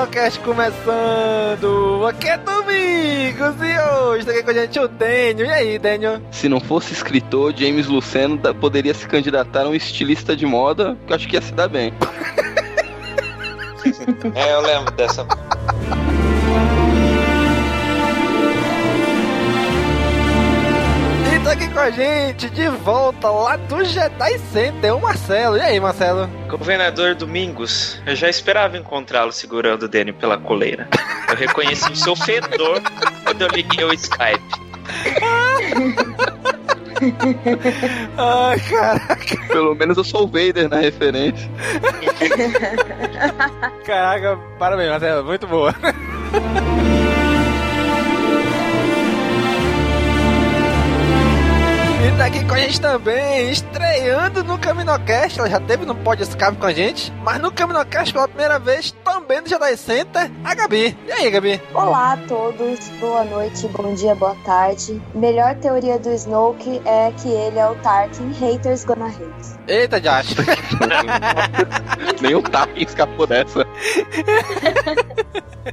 CaminoCast começando! Aqui é Domingos e hoje tá aqui com a gente o Daniel. E aí, Daniel? Se não fosse escritor, James Luceno poderia se candidatar a um estilista de moda, que eu acho que ia se dar bem. É, eu lembro dessa. Aqui com a gente de volta lá do Jedi Center, o Marcelo. E aí, Marcelo? Governador Domingos, eu já esperava encontrá-lo segurando o Danny pela coleira. Eu reconheci o seu fedor quando eu liguei o Skype. Ai, caraca. Pelo menos eu sou o Vader na referência. Caraca, parabéns, Marcelo. Muito boa. E tá aqui com a gente também, estreando no CaminoCast. Ela já teve no Pod Escape com a gente, mas no CaminoCast pela primeira vez, também no Jedi Center, a Gabi. E aí, Gabi? Olá a todos, boa noite, bom dia, boa tarde. Melhor teoria do Snoke é que ele é o Tarkin, haters gonna hate. Eita, Josh. Nem o Tarkin escapou dessa.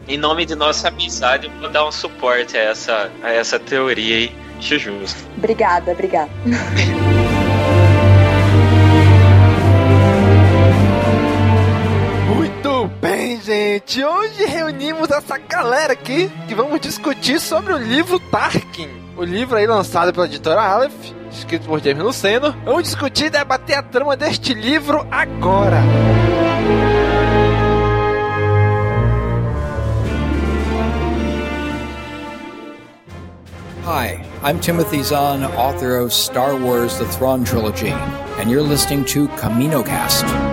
Em nome de nossa amizade, eu vou dar um suporte a essa, a essa teoria aí. Acho justo. Obrigada, obrigada. Muito bem, gente. Hoje reunimos essa galera aqui que vamos discutir sobre o livro Tarkin. O livro aí lançado pela editora Aleph, escrito por James Luceno. Vamos discutir e debater a trama deste livro agora. Hi, I'm Timothy Zahn, author of Star Wars The Thrawn Trilogy, and you're listening to CaminoCast.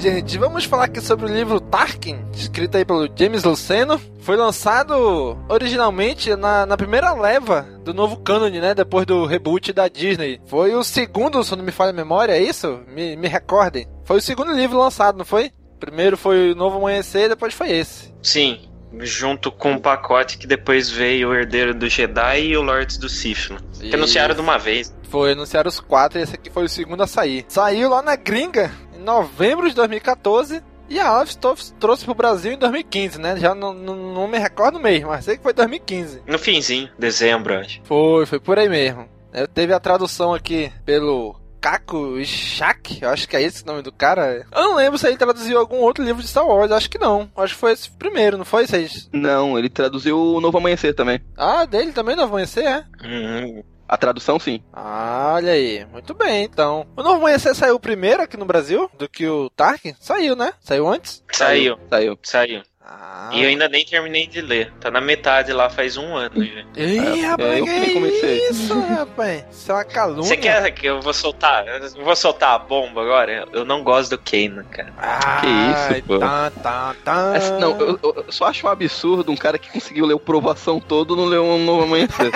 Gente. Vamos falar aqui sobre o livro Tarkin, escrito aí pelo James Luceno. Foi lançado originalmente na, na primeira leva do novo cânone, né? Depois do reboot da Disney. Foi o segundo, se não me falha a memória, é isso? Me, me recordem. Foi o segundo livro lançado, não foi? Primeiro foi o Novo Amanhecer, depois foi esse. Sim, junto com o pacote que depois veio o Herdeiro do Jedi e o Lords do Sith. né? Que anunciaram de uma vez. Foi anunciaram os quatro e esse aqui foi o segundo a sair. Saiu lá na gringa novembro de 2014 e a Aleph Toffs trouxe pro Brasil em 2015, né? Já não, não, não me recordo mesmo, mas sei que foi 2015. No finzinho, dezembro, acho. Foi, foi por aí mesmo. É, teve a tradução aqui pelo Kako Ishak, eu acho que é esse o nome do cara. Eu não lembro se ele traduziu algum outro livro de Star Wars, acho que não. Acho que foi esse primeiro, não foi, Seis? Não, ele traduziu o Novo Amanhecer também. Ah, dele também Novo Amanhecer, é? Uhum. A tradução, sim. Ah, olha aí. Muito bem, então. O Novo Amanhecer saiu primeiro aqui no Brasil do que o Tarkin? Saiu, né? Saiu antes? Saiu, Saiu. saiu. Ah. E eu ainda nem terminei de ler. Tá na metade lá faz um ano já. Ih, rapaz, eu que comecei. isso, rapaz? Isso é uma calúnia. Você quer que eu vou soltar? Eu vou soltar a bomba agora? Eu não gosto do Kanan, cara. Ah, Que isso, pô. Tá, tá, tá. Não, eu, eu só acho um absurdo um cara que conseguiu ler o Provação todo não leu um Novo Amanhecer.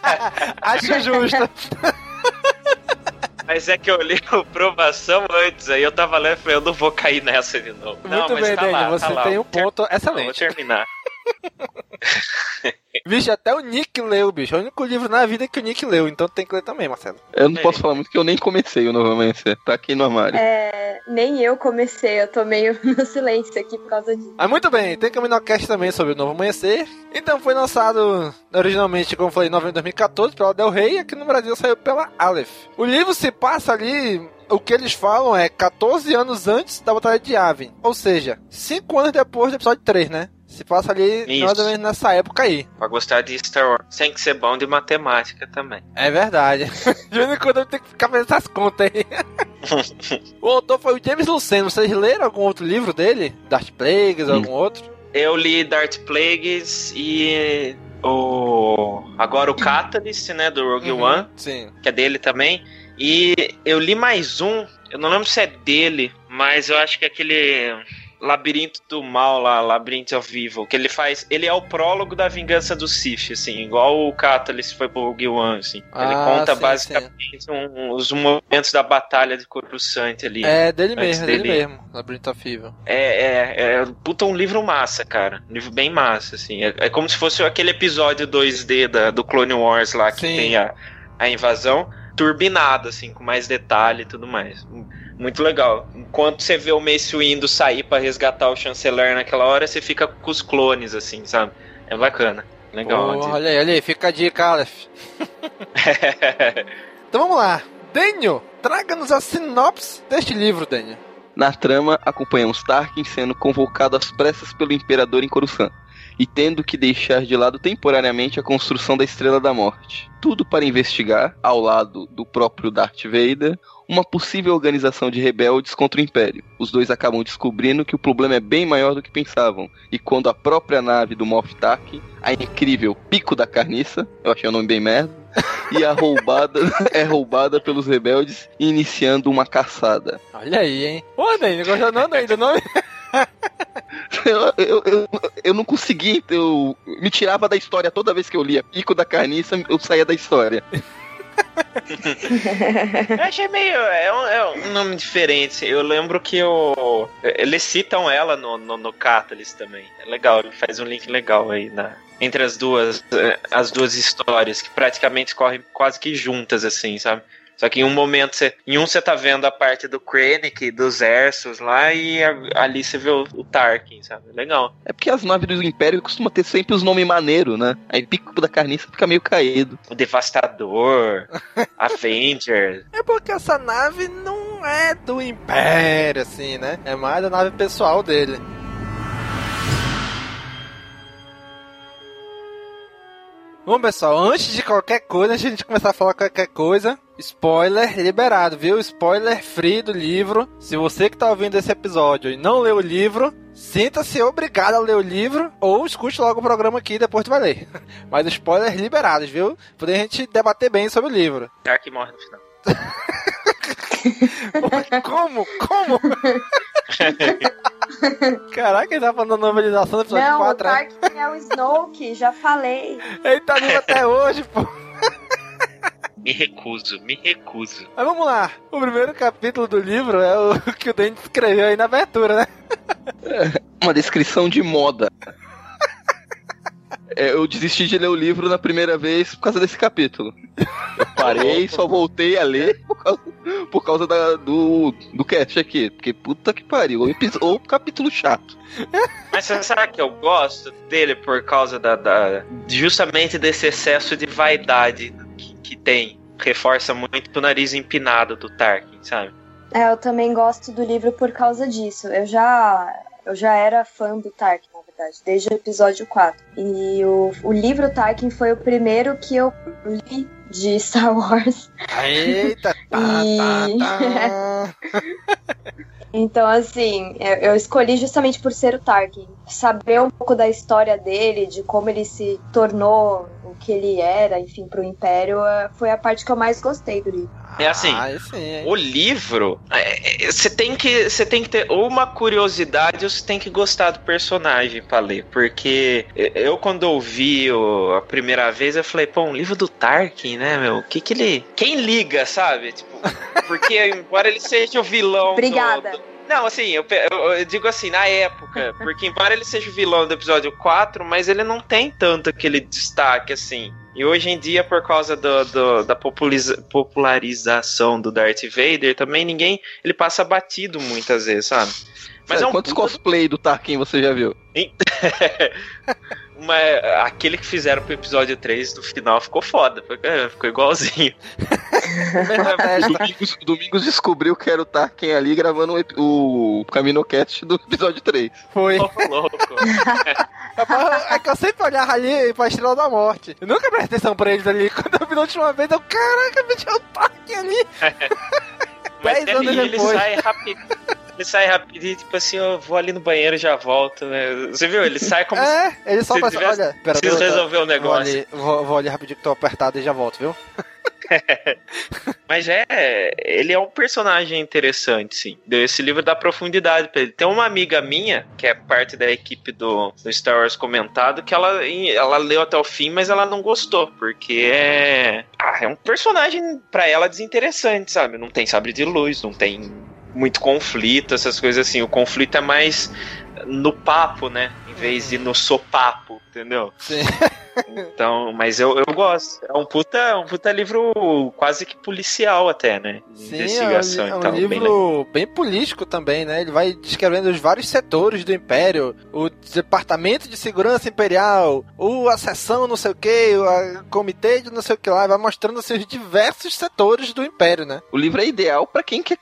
Acho justo. Mas é que eu li o Provação antes, aí eu tava lendo e falei, eu não vou cair nessa de novo. não, Muito mas bem, tá Daniel, lá, você tá lá. tem um Vou ter- ponto Vou excelente. terminar. Bicho, até o Nick leu, bicho. É o único livro na vida que o Nick leu, então tem que ler também, Marcelo. Eu não posso falar muito que eu nem comecei o Novo Amanhecer. Tá aqui no armário. É, nem eu comecei, eu tô meio no silêncio aqui por causa disso. Mas muito bem, tem Caminocast também sobre o Novo Amanhecer. Então foi lançado originalmente, como eu falei, em novembro de 2014 pela Del Rey e aqui no Brasil saiu pela Aleph. O livro se passa ali, o que eles falam é 14 anos antes da Batalha de Yavin. Ou seja, 5 anos depois do episódio 3, né? Se passa ali mais ou menos nessa época aí. Pra gostar de Star Wars, tem que ser bom de matemática também. É verdade. De vez em quando eu tenho que ficar fazendo essas contas aí. o autor foi o James Luceno. Vocês leram algum outro livro dele? Darth Plagueis, algum outro? Eu li Darth Plagueis e o agora o Catalyst, né, do Rogue Uhum, One, Sim. que é dele também. E eu li mais um, eu não lembro se é dele, mas eu acho que é aquele Labirinto do Mal lá, Labyrinth of Evil, que ele faz, ele é o prólogo da Vingança do Sith, assim, igual o Catalyst foi pro One, assim. ele Ah, conta sim, basicamente um- os momentos da batalha de Coruscant ali. É dele mesmo, é dele mesmo. Labyrinth of Evil. É, é, é puta um livro massa, cara. Um livro bem massa, assim. É, é como se fosse aquele episódio 2D da, do Clone Wars lá, que Sim. tem a, a invasão, turbinado, assim, com mais detalhe e tudo mais. Muito legal. Enquanto você vê o Mace Windu sair pra resgatar o chanceler naquela hora, você fica com os clones, assim, sabe? É bacana. Legal. Pô, olha aí, olha aí, fica a dica, Aleph. Então vamos lá. Daniel, traga-nos a sinopse deste livro, Daniel. Na trama, acompanhamos Tarkin sendo convocado às pressas pelo Imperador em Coruscant e tendo que deixar de lado temporariamente a construção da Estrela da Morte. Tudo para investigar, ao lado do próprio Darth Vader, uma possível organização de rebeldes contra o Império. Os dois acabam descobrindo que o problema é bem maior do que pensavam, e quando a própria nave do Moff Tarkin, a incrível Pico da Carniça, eu achei o nome bem merda, e a roubada é roubada pelos rebeldes, iniciando uma caçada. Olha aí, hein? Ô, Daniel, gostou não, Daniel, do nome? Eu, eu, eu, eu não consegui, eu me tirava da história toda vez que eu lia Pico da Carniça, eu saía da história. Eu achei meio. É um, é um nome diferente. Eu lembro que o. Eles citam ela no, no, no Catalyst também. É legal, ele faz um link legal aí na, entre as duas, eh, as duas histórias, que praticamente correm quase que juntas, assim, sabe? Só que em um momento, você, em um você tá vendo a parte do Krennic, dos Ersos lá, e a- ali você vê o, o Tarkin, sabe? Legal. É porque as naves do Império costumam ter sempre os nomes maneiros, né? Aí Pico da Carniça fica meio caído. O Devastador, Avenger. É porque essa nave não é do Império, assim, né? É mais da nave pessoal dele. Bom, pessoal, antes de qualquer coisa, antes de a gente começar a falar qualquer coisa, spoiler liberado, viu? Spoiler free do livro. Se você que tá ouvindo esse episódio e não leu o livro, sinta-se obrigado a ler o livro ou escute logo o programa aqui e depois tu vai ler. Mas spoilers liberados, viu? Poder a gente debater bem sobre o livro. Tarkin morre no final. Como? Como? Caraca, ele tá falando novelização do episódio Não, o 4. né? Tarkin é o Snoke, já falei. Ele tá vivo até hoje, pô. Me recuso, me recuso. Mas vamos lá. O primeiro capítulo do livro é o que o Dente escreveu aí na abertura, né? Uma descrição de moda. É, eu desisti de ler o livro na primeira vez por causa desse capítulo. Eu parei e só voltei a ler por causa, por causa da- do, do cast aqui. Porque puta que pariu. O, epi- o capítulo chato. Mas sabe que eu gosto dele por causa da, da- justamente desse excesso de vaidade que, tem. Reforça muito o nariz empinado do Tarkin, sabe? É, eu também gosto do livro por causa disso. Eu já, eu já era fã do Tarkin, na verdade, desde o episódio 4. E o, o livro Tarkin foi o primeiro que eu li de Star Wars. Eita, tá, E- tá, tá. Então, assim, eu, eu escolhi justamente por ser o Tarkin. Saber um pouco da história dele, de como ele se tornou o que ele era, enfim, pro Império, eh, foi a parte que eu mais gostei do livro. É assim, Ah, sim, o livro, é, é, você tem que você tem que ter ou uma curiosidade ou você tem que gostar do personagem pra ler, porque eu quando ouvi o, a primeira vez eu falei, pô, um livro do Tarkin, né, meu? O que que ele, quem liga, sabe? Tipo, porque embora ele seja o vilão do- Obrigada. do, não, assim, eu, eu- eu digo assim, na época, porque embora ele seja o vilão do episódio 4, mas ele não tem tanto aquele destaque, assim. E hoje em dia, por causa do, do- da populiza- popularização do Darth Vader, também ninguém. Ele passa batido muitas vezes, sabe? Mas é um Quantos puta- cosplay do Tarkin você já viu? Uma, aquele que fizeram pro episódio 3 do final ficou foda. Ficou, ficou igualzinho. Domingos, Domingos descobriu que era o Tarkin ali gravando o, o CaminoCast do episódio 3. Foi. louco. É que eu sempre olhava ali pra Estrela da Morte. Eu nunca prestei atenção pra eles ali. Quando eu vi da última vez, eu, caraca, me tinha um Tarkin ali. Mas anos ele, ele depois. sai rápido. Ele sai rapidinho, tipo assim, eu vou ali no banheiro e já volto, né? Você viu? Ele sai como É, ele só se passa, tivesse- olha, pera, preciso resolver o Vou negócio. ali, vou, vou ali rapidinho que tô apertado e já volto, viu? Mas é, ele é um personagem interessante, sim. Esse livro dá profundidade pra ele. Tem uma amiga minha, que é parte da equipe do, do Star Wars comentado, que ela, ela leu até o fim, mas ela não gostou, porque é. Ah, é um personagem pra ela desinteressante, sabe? Não tem sabre de luz, não tem muito conflito, essas coisas assim. O conflito é mais no papo, né? Em vez de no sopapo, entendeu? Sim. Então, mas eu, eu gosto. É um puta, um puta livro quase que policial até, né? De Sim, Investigação é um, é um bem legal. livro bem, político também, né? Ele vai descrevendo os vários setores do Império, o Departamento de Segurança Imperial, o a seção não sei o que, o comitê de não sei o que lá, vai mostrando assim, os diversos setores do Império, né? O livro é ideal pra quem quer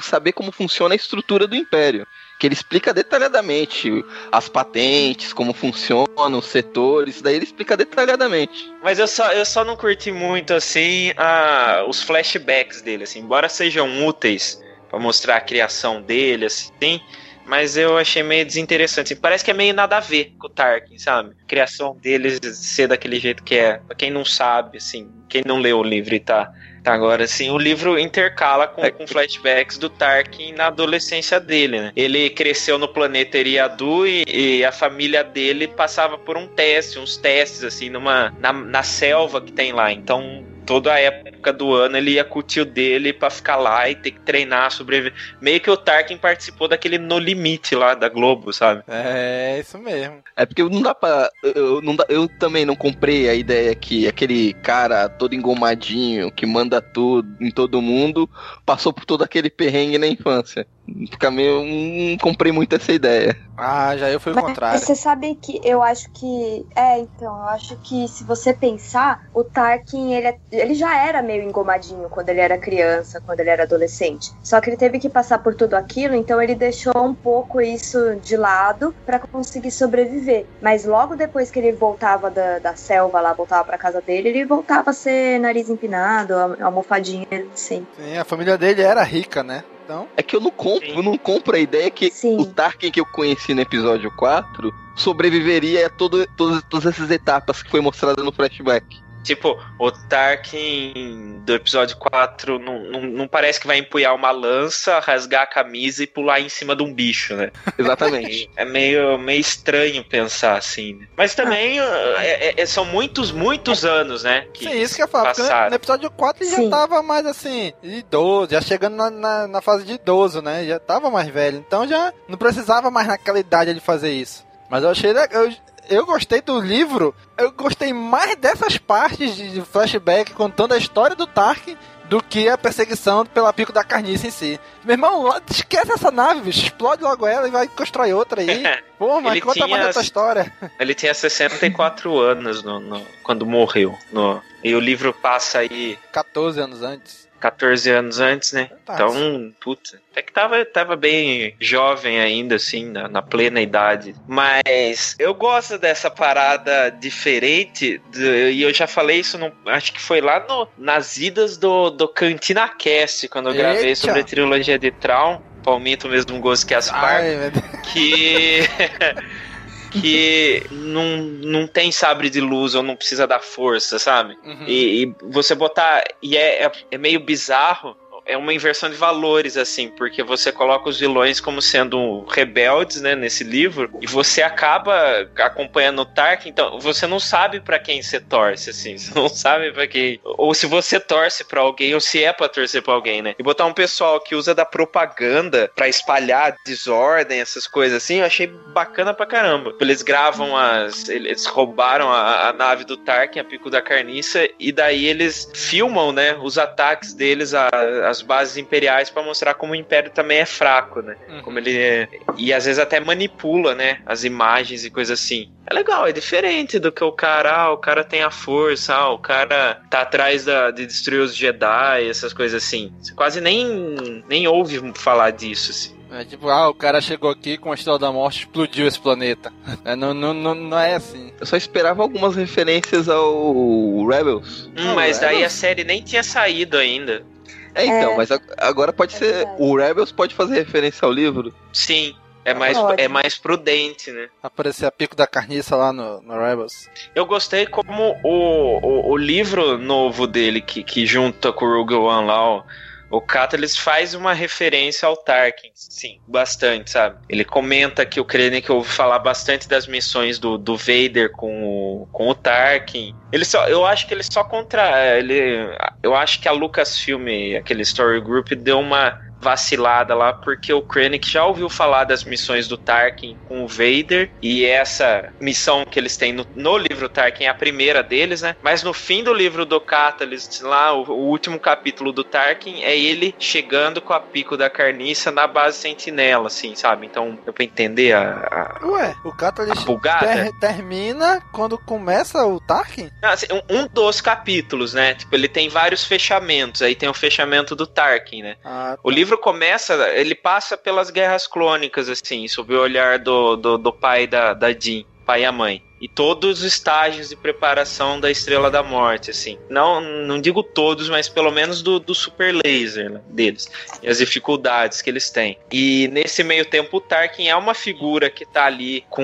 saber como funciona a estrutura do Império. Que ele explica detalhadamente as patentes, como funcionam os setores, isso daí ele explica detalhadamente. Mas eu só, eu só não curti muito, assim, a, os flashbacks dele, assim. Embora sejam úteis pra mostrar a criação dele, assim... Mas eu achei meio desinteressante. assim. Parece que é meio nada a ver com o Tarkin, sabe? A criação dele ser daquele jeito que é. Pra quem não sabe, assim, quem não leu o livro e tá, tá agora, assim, o livro intercala com, com flashbacks do Tarkin na adolescência dele, né? Ele cresceu no planeta Eriadu e, e a família dele passava por um teste, uns testes, assim, numa, na, na selva que tem lá. Então, toda a época do ano ele ia com o tio dele pra ficar lá e ter que treinar, sobreviver. Meio que o Tarkin participou daquele No Limite lá da Globo, sabe? É, isso mesmo. É porque não dá pra. Eu, não dá- eu também não comprei a ideia que aquele cara todo engomadinho, que manda tudo em todo mundo, passou por todo aquele perrengue na infância. Fica meio. Não comprei muito essa ideia. Ah, já eu fui o contrário. você sabe que eu acho que. É, então, eu acho que se você pensar, o Tarkin, ele, é- ele já era meio engomadinho quando ele era criança, quando ele era adolescente. Só que ele teve que passar por tudo aquilo, então ele deixou um pouco isso de lado pra conseguir sobreviver. Mas logo depois que ele voltava da, da selva lá, voltava pra casa dele, ele voltava a ser nariz empinado, almofadinha, assim. Sim, a família dele era rica, né? Então. É que eu não compro, eu não compro a ideia que o Tarkin que eu conheci no episódio 4 sobreviveria a todo, todas, todas essas etapas que foi mostrada no flashback. Tipo, o Tarkin do episódio 4 não, não, não parece que vai empunhar uma lança, rasgar a camisa e pular em cima de um bicho, né? Exatamente. É meio, meio estranho pensar assim. né? Mas também é- é- são muitos, muitos anos, né? Que Sim, isso que eu falo. passaram. No episódio 4 ele já Sim. tava mais assim, idoso, já chegando na, na, na fase de idoso, né? Já tava mais velho. Então já não precisava mais naquela idade de fazer isso. Mas eu achei legal. Eu, eu gostei do livro. Eu gostei mais dessas partes de flashback contando a história do Tarkin do que a perseguição pela pico da carniça em si. Meu irmão, esquece essa nave, bicho. Explode logo ela e vai constrói outra aí. Pô, mas Ele conta mais tinha- da tua história. Ele tinha 64 anos no, no- quando morreu. no- e o livro passa aí 14 anos antes. 14 anos antes, né? Tá. Então, puta. Até que tava, tava bem jovem ainda, assim, na, na plena idade. Mas eu gosto dessa parada diferente. do- e eu já falei isso, no, acho que foi lá no, nas idas do, do Cantina Cast, quando eu gravei Eita. sobre a trilogia de Traum. palmito mesmo gosto que as Ai, que que não, não tem sabre de luz ou não precisa da força, sabe? Uhum. E, e, você botar. E é, é, é meio bizarro é uma inversão de valores, assim, porque você coloca os vilões como sendo rebeldes, né, nesse livro, e você acaba acompanhando o Tark, então você não sabe para quem você torce, assim, você não sabe para quem. Ou se você torce para alguém, ou se é pra torcer pra alguém, né? E botar um pessoal que usa da propaganda para espalhar desordem, essas coisas assim, eu achei bacana pra caramba. Eles gravam as. Eles roubaram a, a nave do Tarkin, a Pico da Carniça, e daí eles filmam, né, os ataques deles às as bases imperiais para mostrar como o império também é fraco, né? Uhum. Como ele é... e às vezes até manipula, né, as imagens e coisas assim. É legal, é diferente do que o cara, ah, o cara tem a força, ah, o cara tá atrás da, de destruir os Jedi, essas coisas assim. Você quase nem nem ouve falar disso, assim. É tipo, ah, o cara chegou aqui com a Estrela da Morte explodiu esse planeta. É, não, não, não, não é assim. Eu só esperava algumas referências ao Rebels. Hum, mas daí a série nem tinha saído ainda. É, então, é, mas agora pode é ser. Verdade. O Rebels pode fazer referência ao livro? Sim. É mais, é mais prudente, né? Aparecer a pico da carniça lá no, no Rebels. Eu gostei como o, o, o livro novo dele, que, que junta com o Rogue One lá, ó, o Catalyst faz uma referência ao Tarkin, sim, bastante, sabe? Ele comenta que o Krennic ouve falar bastante das missões do, do Vader com o, com o Tarkin. Ele só, eu acho que ele só contra, ele, eu acho que a Lucasfilm, aquele Story Group, deu uma vacilada lá, porque o Krennic já ouviu falar das missões do Tarkin com o Vader, e essa missão que eles têm no, no livro Tarkin é a primeira deles, né? Mas no fim do livro do Catalyst, lá, o, o, último capítulo do Tarkin é ele chegando com a pico da carniça na base sentinela, assim, sabe? Então, deu pra entender a. a Ué, o Catalyst ter, termina quando começa o Tarkin? Não, assim, um, um, dos capítulos, né? Tipo, ele tem vários fechamentos. Aí tem o fechamento do Tarkin, né? Ah, tá. O livro livro começa, ele passa pelas guerras clônicas, assim, sob o olhar do, do, do pai da, da Jean, pai e a mãe e todos os estágios de preparação da Estrela da Morte, assim. Não, não digo todos, mas pelo menos do, do super laser né, deles. E as dificuldades que eles têm. E nesse meio tempo, o Tarkin é uma figura que tá ali com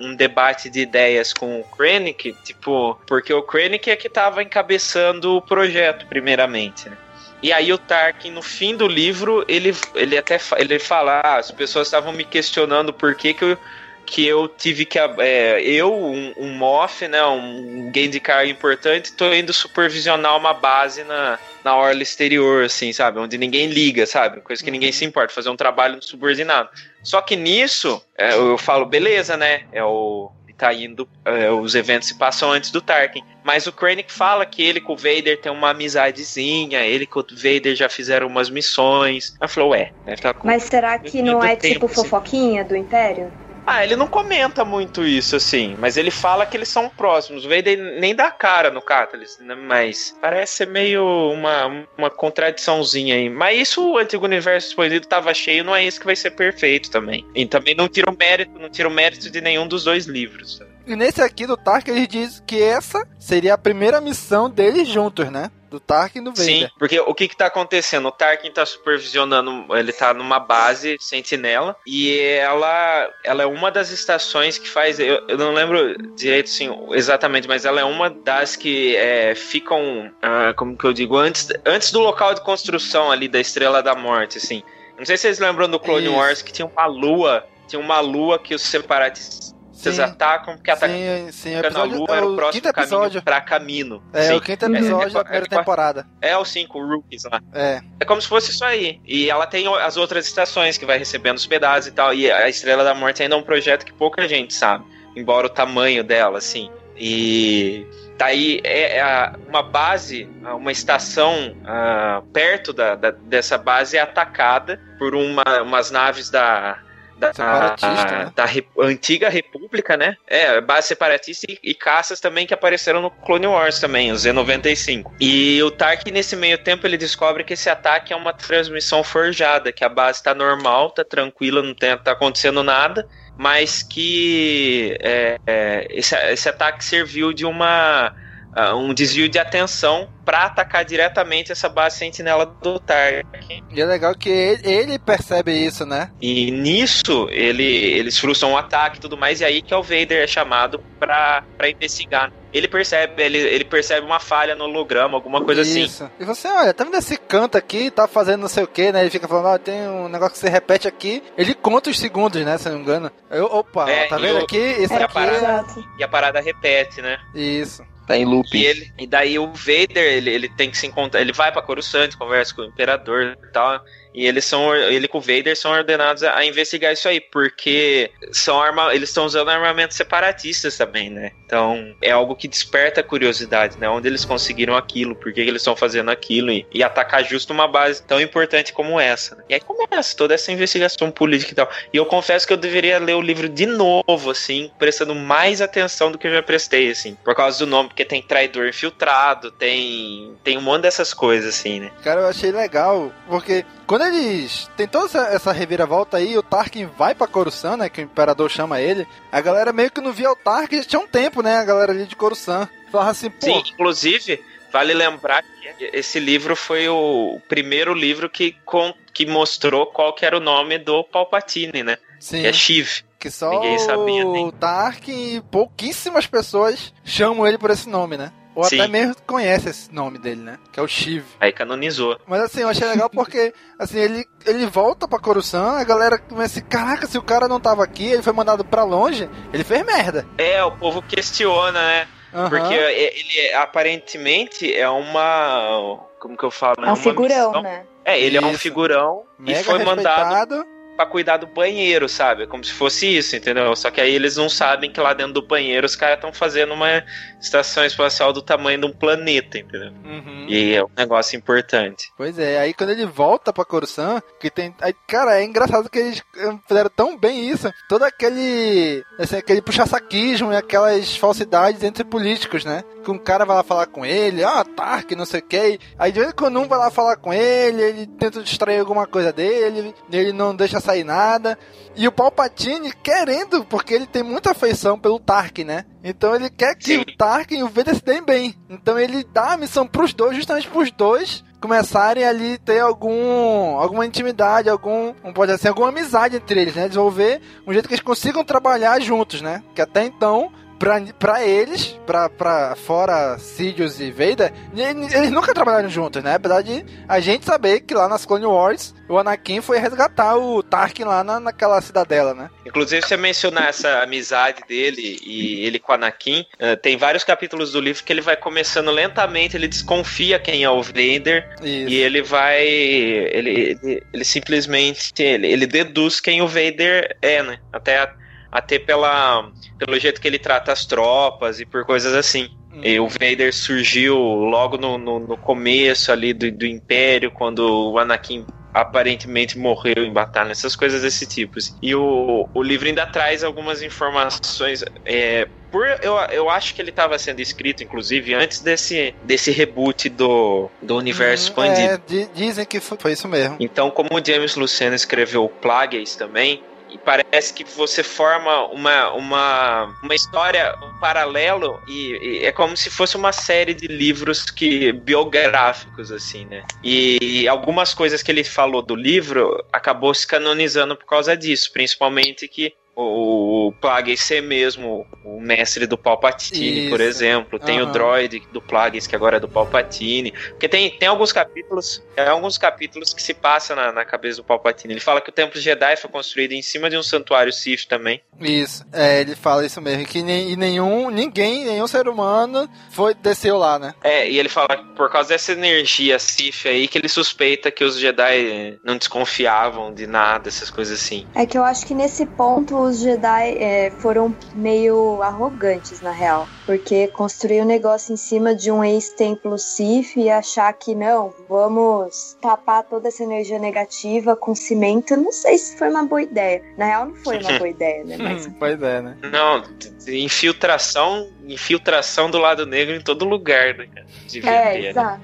um debate de ideias com o Krennic, tipo, porque o Krennic é que tava encabeçando o projeto, primeiramente, né? E aí o Tarkin, no fim do livro, ele, ele até ele fala, ah, as pessoas estavam me questionando por que, que eu que eu tive que. É, eu, um, um Moff, né? Um Gendikar importante, tô indo supervisionar uma base na, na orla exterior, assim, sabe? Onde ninguém liga, sabe? Coisa que ninguém uhum. se importa, fazer um trabalho subordinado. Só que nisso, é, eu falo, beleza, né? É o tá indo, é, os eventos se passam antes do Tarkin. Mas o Krennic fala que ele com o Vader tem uma amizadezinha, ele com o Vader já fizeram umas missões. Ela falou, ué, deve tá com Mas será que não é tipo fofoquinha do Império? Ah, ele não comenta muito isso, assim, mas ele fala que eles são próximos. O Vader nem dá cara no Catalyst, né? Mas parece ser meio uma, uma contradiçãozinha aí. Mas isso o antigo universo expandido tava cheio, não é isso que vai ser perfeito também. E também não tira o mérito, não tira o mérito de nenhum dos dois livros. E nesse aqui do Tark ele diz que essa seria a primeira missão deles juntos, né? Do Tarkin e do Vader. Sim, porque o que que tá acontecendo? O Tarkin tá supervisionando, ele tá numa base sentinela e ela, ela é uma das estações que faz, eu, eu não lembro direito assim, exatamente, mas ela é uma das que é, ficam, ah, como que eu digo, antes, antes do local de construção ali da Estrela da Morte, assim. Não sei se vocês lembram do Clone Isso. Wars que tinha uma lua, tinha uma lua que os separatistas vocês atacam, porque atacam sim, sim, a Lua é o, o próximo caminho pra Camino. É, sim. o quinto episódio é, da primeira é, temporada. É o 5, o Rookies lá. É. É como se fosse isso aí. E ela tem as outras estações que vai recebendo os pedaços e tal. E a Estrela da Morte ainda é um projeto que pouca gente sabe. Embora o tamanho dela, assim. E daí é, é uma base, uma estação uh, perto da, da, dessa base é atacada por uma, umas naves da da, a, né? da Re, antiga República, né? É, base separatista e, e, caças também que apareceram no Clone Wars também, o Z-95. E o Tark, nesse meio tempo, ele descobre que esse ataque é uma transmissão forjada, que a base tá normal, tá tranquila, não tem, tá acontecendo nada, mas que é, é, esse, esse ataque serviu de uma uh, um desvio de atenção para atacar diretamente essa base sentinela do Tarkin. E é legal que ele, ele, percebe isso, né? E nisso ele, eles frustram um ataque e tudo mais, e aí que é o Vader é chamado pra, pra investigar. Ele percebe, ele, ele percebe uma falha no holograma, alguma coisa isso. assim. Isso. E você, olha, tá vendo esse canto aqui, tá fazendo não sei o que, né? Ele fica falando, ó, tem um negócio que você repete aqui. Ele conta os segundos, né? Se não me engano. Eu, opa, é, tá vendo aqui? Esse e aqui. A parada, e a parada repete, né? Isso. Tá em looping. E, ele, e daí o Vader, ele, ele tem que se encontrar. Ele vai pra Coruscant, conversa com o Imperador e tal. E eles são. Ele com o Vader são ordenados a, investigar isso aí, porque são arma, eles estão usando armamentos separatistas também, né? Então é algo que desperta curiosidade, né? Onde eles conseguiram aquilo, por que eles estão fazendo aquilo e, e, atacar justo uma base tão importante como essa. Né? E aí começa toda essa investigação política e tal. E eu confesso que eu deveria ler o livro de novo, assim, prestando mais atenção do que eu já prestei, assim, por causa do nome, porque tem traidor infiltrado, tem tem um monte dessas coisas, assim, né? Cara, eu achei legal, porque quando eles. Tem toda essa, essa reviravolta aí, o Tarkin vai pra Coruscant, né? Que o Imperador chama ele. A galera meio que não via o Tarkin, já tinha um tempo, né? A galera ali de Coruscant. Falava assim, pô. Sim, inclusive, vale lembrar que esse livro foi o primeiro livro que, com, que mostrou qual que era o nome do Palpatine, né? Sim. Que é Shiv. Que só Ninguém sabia, o Tarkin e pouquíssimas pessoas chamam ele por esse nome, né? Ou Sim. até mesmo conhece esse nome dele, né? Que é o Shiv. Aí canonizou. Mas assim, eu achei legal porque, assim, ele, ele volta pra Coruscant, a galera começa assim, caraca, se o cara não tava aqui, ele foi mandado pra longe, ele fez merda. É, o povo questiona, né? Uhum. Porque ele aparentemente é uma. Como que eu falo? É um figurão, missão. né? É, ele Isso. é um figurão Mega e foi respeitado. mandado pra cuidar do banheiro, sabe? Como se fosse isso, entendeu? Só que aí eles não sabem que lá dentro do banheiro os caras estão fazendo uma estação espacial do tamanho de um planeta, entendeu? Uhum. E é um negócio importante. Pois é, aí quando ele volta pra Coruscant, que tem. Aí, cara, é engraçado que eles fizeram tão bem isso. Todo aquele. Assim, aquele puxa-saquismo e aquelas falsidades entre políticos, né? Que um cara vai lá falar com ele, ah, Tark, não sei o que. Aí de vez em quando um vai lá falar com ele, ele tenta distrair alguma coisa dele, ele não deixa sair nada. E o Palpatine querendo, porque ele tem muita afeição pelo Tark, né? Então ele quer que Sim. o Tark e o Vader se deem bem. Então ele dá a missão pros dois, justamente pros dois começarem ali ter algum alguma intimidade, algum, pode assim, alguma amizade entre eles, né? Desenvolver um jeito que eles consigam trabalhar juntos, né? Que até então Pra, pra eles, pra, pra fora Sidious e Vader, eles, nunca trabalharam juntos, né? Apesar de a gente saber que lá nas Clone Wars, o Anakin foi resgatar o Tarkin lá na, naquela cidadela, né? Inclusive, você mencionar essa amizade dele e ele com o Anakin, uh, tem vários capítulos do livro que ele vai começando lentamente, ele desconfia quem é o Vader Isso. e ele vai. Ele, ele, ele simplesmente. Ele, ele deduz quem o Vader é, né? Até, até pela, pelo jeito que ele trata as tropas e por coisas assim. E o Vader surgiu logo no, no, no começo ali do, do Império, quando o Anakin aparentemente morreu em batalha, essas coisas desse tipo. assim. E o, o livro ainda traz algumas informações. É, por, eu, eu acho que ele estava sendo escrito, inclusive, antes desse, desse reboot do, do universo Hum, expandido. é, di- dizem que foi, foi isso mesmo. Então, como o James Luceno escreveu Plagueis também, e parece que você forma uma, uma, uma história um paralelo e, e é como se fosse uma série de livros que biográficos assim, né? E algumas coisas que ele falou do livro acabou se canonizando por causa disso, principalmente que o, o Plagueis ser mesmo o mestre do Palpatine, por Isso. exemplo. Tem o Aham. droid do Plagueis, que agora é do Palpatine. Porque tem, tem alguns capítulos, é, alguns capítulos que se passam na, na cabeça do Palpatine. Ele fala que o Templo Jedi foi construído em cima de um santuário Sith também. Isso, é, ele fala isso mesmo, que nem, e nenhum, ninguém, nenhum ser humano foi, desceu lá, né? É, e ele fala que por causa dessa energia Sith aí, que ele suspeita que os Jedi não desconfiavam de nada, essas coisas assim. É que eu acho que nesse ponto os Jedi é, foram meio arrogantes, na real. Porque construir um negócio em cima de um ex-templo Sith e achar que não, vamos tapar toda essa energia negativa com cimento, não sei se foi uma boa ideia. Na real, não foi uma boa ideia, né? Mas pois é, né? Não, infiltração, infiltração do lado negro em todo lugar, né, cara? Devia é, ter, né?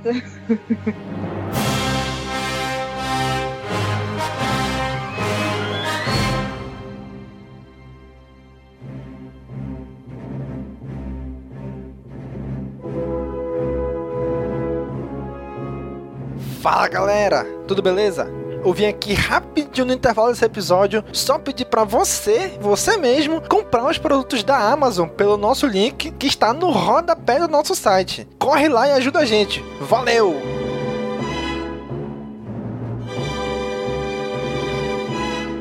Fala galera, tudo beleza? Eu vim aqui rapidinho no intervalo desse episódio só pedir para você, você mesmo, comprar os produtos da Amazon pelo nosso link que está no rodapé do nosso site. Corre lá e ajuda a gente. Valeu!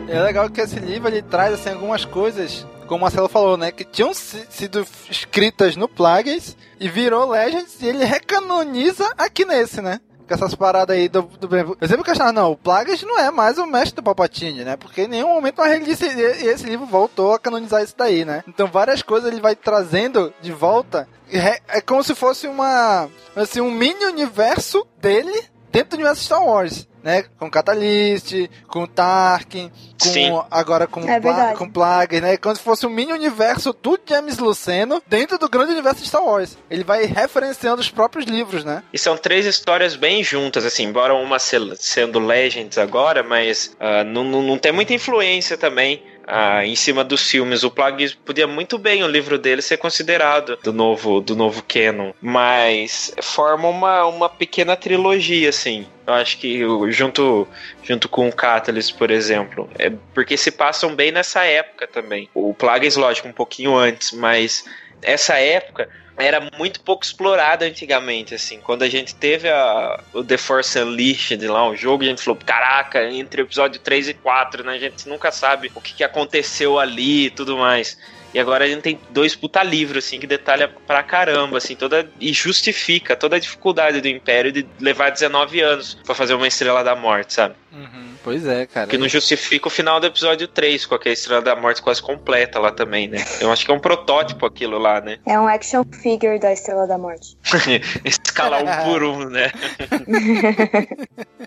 É legal que esse livro ele traz assim algumas coisas como o Marcelo falou, né? Que tinham sido escritas no Plagueis e virou Legends e ele recanoniza aqui nesse, né? Com essas paradas aí do, do Eu sempre questionava, não, o Plagueis não é mais o mestre do Palpatine, né? Porque em nenhum momento disse, e esse livro voltou a canonizar isso daí, né? Então várias coisas ele vai trazendo de volta. É, é como se fosse uma. Assim, um mini universo dele dentro do universo Star Wars né? Com Catalyst, com Tarkin, com Sim. agora com, É Pla com Plagueis, né? Como se fosse um mini universo do James Luceno dentro do grande universo de Star Wars. Ele vai referenciando os próprios livros, né? E são três histórias bem juntas, assim, embora uma se- sendo Legends agora, mas ah, não, não, não tem muita influência também ah, em cima dos filmes. O Plagueis podia muito bem o livro dele ser considerado do novo, do novo canon, mas forma uma, uma pequena trilogia, assim. Eu acho que junto, junto com o Catalyst, por exemplo, é porque se passam bem nessa época também. O Plagueis, lógico, um pouquinho antes, mas essa época era muito pouco explorada antigamente, assim. Quando a gente teve a, o The Force Unleashed lá, o jogo, a gente falou, caraca, entre o episódio 3 e 4, né? A gente nunca sabe o que, que aconteceu ali e tudo mais. E agora a gente tem dois puta livros, assim, que detalha pra caramba, assim, toda. E justifica toda a dificuldade do Império de levar 19 anos pra fazer uma Estrela da Morte, sabe? Pois é, cara. Que não justifica o final do episódio 3, com aquela Estrela da Morte quase completa lá também, né? Eu acho que é um protótipo aquilo lá, né? É um action figure da Estrela da Morte. Escalar um por um, né?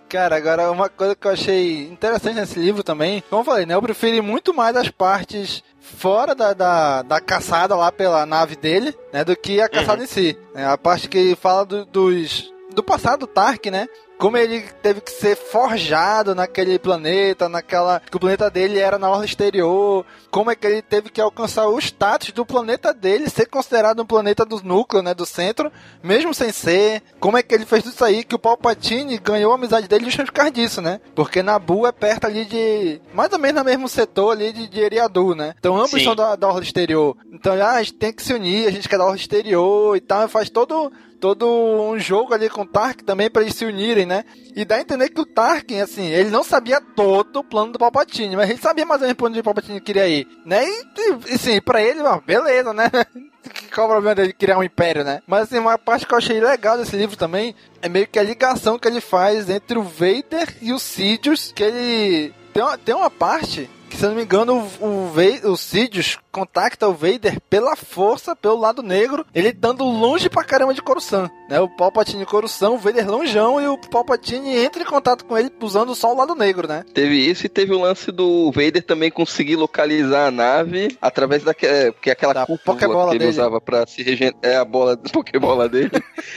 Cara, agora uma coisa que eu achei interessante nesse livro também, como eu falei, né? Eu preferi muito mais as partes fora da, da, da caçada lá pela nave dele, né? Do que a caçada em si. né, A parte que fala do- dos. Do passado do Tark, né? Como ele teve que ser forjado naquele planeta, naquela. que o planeta dele era na orla exterior. Como é que ele teve que alcançar o status do planeta dele, ser considerado um planeta do núcleo, né? Do centro, mesmo sem ser. Como é que ele fez tudo isso aí? Que o Palpatine ganhou a amizade dele justamente por causa disso, né? Porque Nabu é perto ali de. mais ou menos no mesmo setor ali de, de Eriadu, né? Então ambos Sim. são da, da orla exterior. Então ah, a gente tem que se unir, a gente quer da orla exterior e tal. E faz todo todo um jogo ali com o Tarkin também pra eles se unirem, né? E dá a entender que o Tarkin, assim, ele não sabia todo o plano do Palpatine, mas ele sabia mais ou menos pra onde o Palpatine queria ir, né? E, e, assim, pra ele, ó, beleza, né? Qual o problema dele criar um império, né? Mas assim, uma parte que eu achei legal desse livro também é meio que a ligação que ele faz entre o Vader e o Sidious, que ele tem uma, tem uma parte que, se eu não me engano, o, o, o Sidious contacta o Vader pela força, pelo lado negro, ele estando longe pra caramba de Coruscant, né? O Palpatine de Coruscant, o Vader longeão e o Palpatine entra em contato com ele usando só o lado negro, né? Teve isso e teve o lance do Vader também conseguir localizar a nave através daquela. Porque aquela cúpula Pokébola que ele dele. usava pra se regenerar. É a bola, a Pokébola dele.